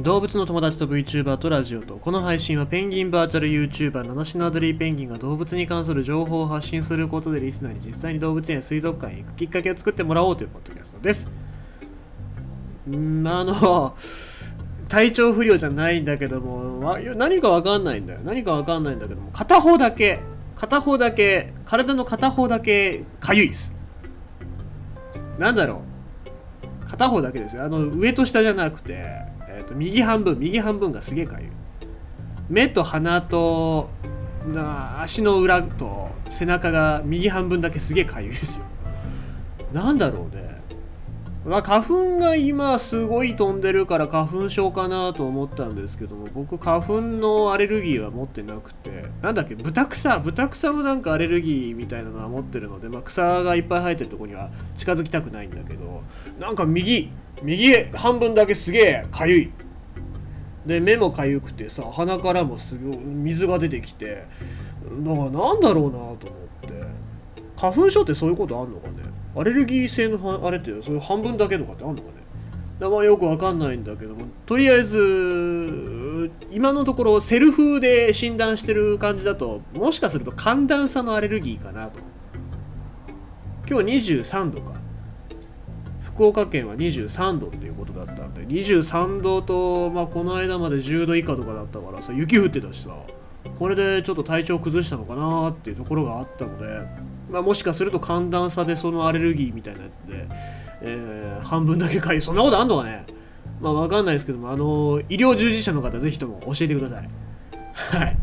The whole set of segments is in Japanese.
動物の友達と VTuber とラジオと。この配信はペンギンバーチャル YouTuber 七種のアドリーペンギンが動物に関する情報を発信することでリスナーに実際に動物園や水族館へ行くきっかけを作ってもらおうというポッドキャストです。んあの体調不良じゃないんだけども何かわかんないんだよ。何かわかんないんだけども片方だけ片方だけ体の片方だけかゆいです。なんだろう。片方だけですよ。あの上と下じゃなくてえーと、右半分右半分がすげえかゆい。目と鼻とな足の裏と背中が右半分だけすげえかゆいですよ。なんだろうね。まあ、花粉が今すごい飛んでるから花粉症かなと思ったんですけども僕花粉のアレルギーは持ってなくてなんだっけ豚草豚草のなんかアレルギーみたいなのは持ってるので、まあ、草がいっぱい生えてるとこには近づきたくないんだけどなんか右右半分だけすげえかゆい。で目もかゆくてさ鼻からもすごい水が出てきてだからなんだろうなと思って。花粉症ってそういうことあんのかね？アレルギー性のあれってそういう半分だけとかってあるのかね？まあよくわかんないんだけどもとりあえず今のところセルフで診断してる感じだともしかすると寒暖差のアレルギーかなと。今日23度か。福岡県は23度っていうことだったんで23度と、まあ、この間まで10度以下とかだったからさ雪降ってたしさこれでちょっと体調崩したのかなっていうところがあったのでまあ、もしかすると寒暖差でそのアレルギーみたいなやつで、えー、半分だけかゆいそんなことあんのかね？まあわかんないですけどもあの医療従事者の方ぜひとも教えてください。はい。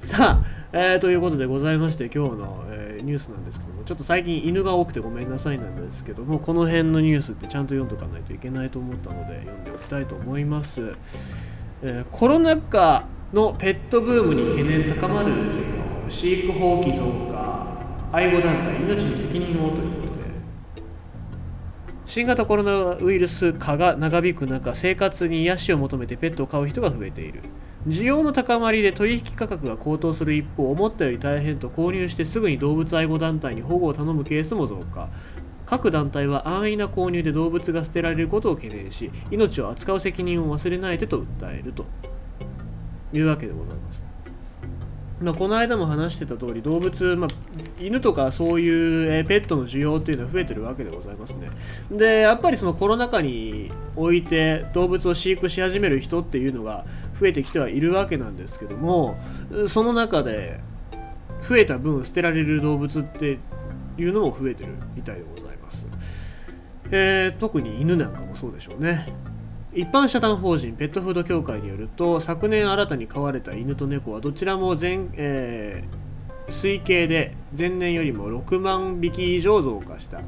さあ、えー、ということでございまして今日の、えー、ニュースなんですけどもちょっと最近犬が多くてごめんなさいなんですけどもこの辺のニュースってちゃんと読んどかないといけないと思ったので読んでおきたいと思います、えー、コロナ禍のペットブームに懸念高まる飼育放棄増加。愛護団体命に責任をということで。新型コロナウイルス化が長引く中生活に癒しを求めてペットを飼う人が増えている。需要の高まりで取引価格が高騰する一方思ったより大変と購入してすぐに動物愛護団体に保護を頼むケースも増加。各団体は安易な購入で動物が捨てられることを懸念し命を扱う責任を忘れないでと訴えるというわけでございます。まあ、この間も話してた通り動物、まあ、犬とかそういう、ペットの需要っていうのは増えてるわけでございますね。でやっぱりそのコロナ禍において動物を飼育し始める人っていうのが増えてきてはいるわけなんですけどもその中で増えた分捨てられる動物っていうのも増えてるみたいでございます、えー、特に犬なんかもそうでしょうね。一般社団法人ペットフード協会によると昨年新たに飼われた犬と猫はどちらも全、えー、推計で前年よりも6万匹以上増加した。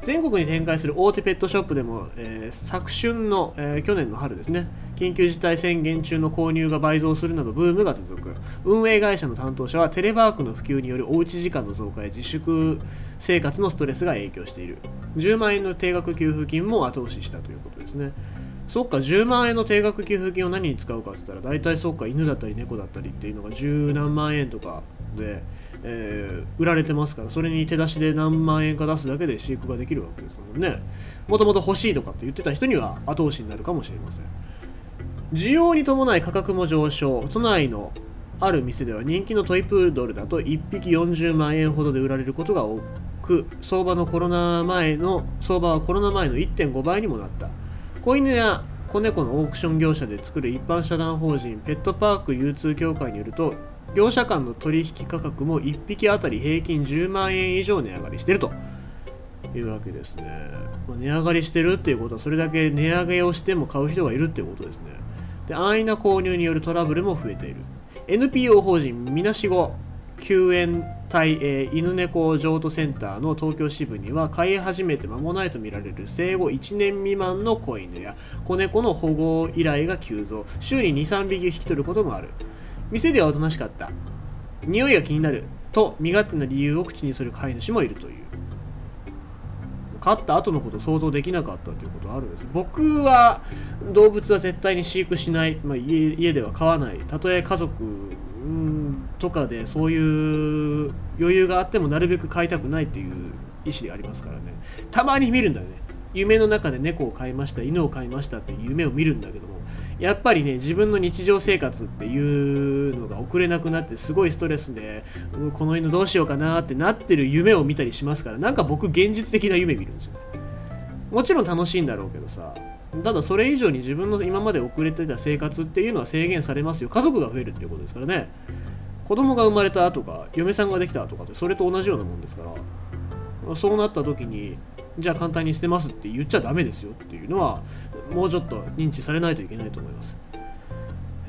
全国に展開する大手ペットショップでも、えー、昨春の、えー、去年の春ですね緊急事態宣言中の購入が倍増するなどブームが続く。運営会社の担当者はテレワークの普及によるおうち時間の増加や自粛生活のストレスが影響している。10万円の定額給付金も後押ししたということですね。そっか10万円の定額給付金を何に使うかって言ったら大体そっか犬だったり猫だったりっていうのが十何万円とかで、えー、売られてますからそれに手出しで何万円か出すだけで飼育ができるわけですもんね。もともと欲しいとかって言ってた人には後押しになるかもしれません。需要に伴い価格も上昇。都内のある店では人気のトイプードルだと1匹40万円ほどで売られることが多く相場のコロナ前の相場はコロナ前の1.5倍にもなった。子犬や子猫のオークション業者で作る一般社団法人ペットパーク流通協会によると業者間の取引価格も1匹あたり平均10万円以上値上がりしてるというわけですね、ま、値上がりしてるっていうことはそれだけ値上げをしても買う人がいるっていうことですね。で安易な購入によるトラブルも増えている。NPO 法人みなしご救援隊、えー、犬猫譲渡センターの東京支部には飼い始めて間もないとみられる生後1年未満の子犬や子猫の保護依頼が急増。週に23匹引き取ることもある。店ではおとなしかった。匂いが気になる。と身勝手な理由を口にする飼い主もいるという。飼った後のこと想像できなかったということはあるんです。僕は動物は絶対に飼育しない、まあ、家家では飼わない。たとえ家族とかでそういう余裕があってもなるべく飼いたくないっていう意思でありますからね。たまに見るんだよね。夢の中で猫を飼いました犬を飼いましたっていう夢を見るんだけども。やっぱりね自分の日常生活っていうのが送れなくなってすごいストレスでこの犬どうしようかなってなってる夢を見たりしますから。なんか僕現実的な夢見るんですよ。もちろん楽しいんだろうけどさ。ただそれ以上に自分の今まで遅れてた生活っていうのは制限されますよ。家族が増えるっていうことですからね。子供が生まれたとか嫁さんができたとかってそれと同じようなもんですからそうなった時にじゃあ簡単に捨てますって言っちゃダメですよっていうのはもうちょっと認知されないといけないと思います。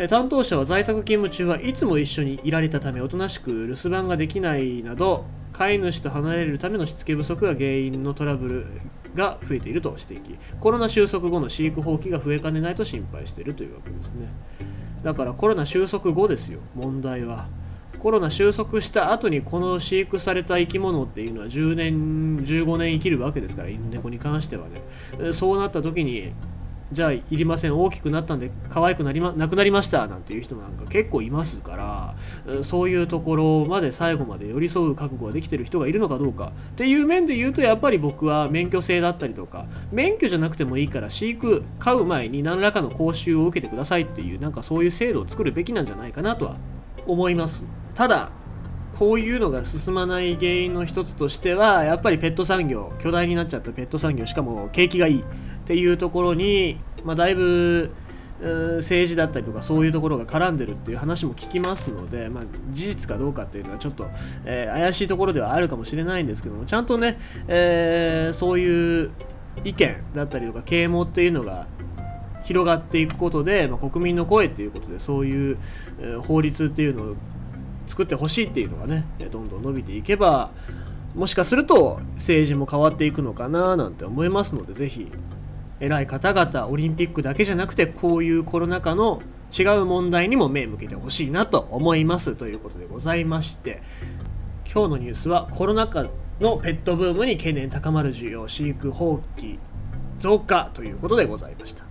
担当者は在宅勤務中はいつも一緒にいられたためおとなしく留守番ができないなど飼い主と離れるためのしつけ不足が原因のトラブルが増えていると指摘コロナ収束後の飼育放棄が増えかねないと心配しているというわけですね。だからコロナ収束後ですよ問題は。コロナ収束した後にこの飼育された生き物っていうのは10年15年生きるわけですから犬猫に関してはね。そうなった時にじゃあいりません大きくなったんで可愛くなりまなくなりましたなんていう人なんか結構いますからそういうところまで最後まで寄り添う覚悟ができてる人がいるのかどうか。っていう面で言うとやっぱり僕は免許制だったりとか免許じゃなくてもいいから飼育飼う前に何らかの講習を受けてくださいっていうなんかそういう制度を作るべきなんじゃないかなとは思います。ただこういうのが進まない原因の一つとしてはやっぱりペット産業巨大になっちゃったペット産業しかも景気がいいっていうところに、まあ、だいぶ政治だったりとかそういうところが絡んでるっていう話も聞きますので、まあ、事実かどうかっていうのはちょっと、えー、怪しいところではあるかもしれないんですけどもちゃんとね、えー、そういう意見だったりとか啓蒙っていうのが広がっていくことで、まあ、国民の声っていうことでそういう、えー、法律っていうのを作ってほしいっていうのがねどんどん伸びていけばもしかすると政治も変わっていくのかななんて思いますのでぜひ偉い方々オリンピックだけじゃなくてこういうコロナ禍の違う問題にも目向けてほしいなと思いますということでございまして今日のニュースはコロナ禍のペットブームに懸念高まる需要飼育放棄増加ということでございました。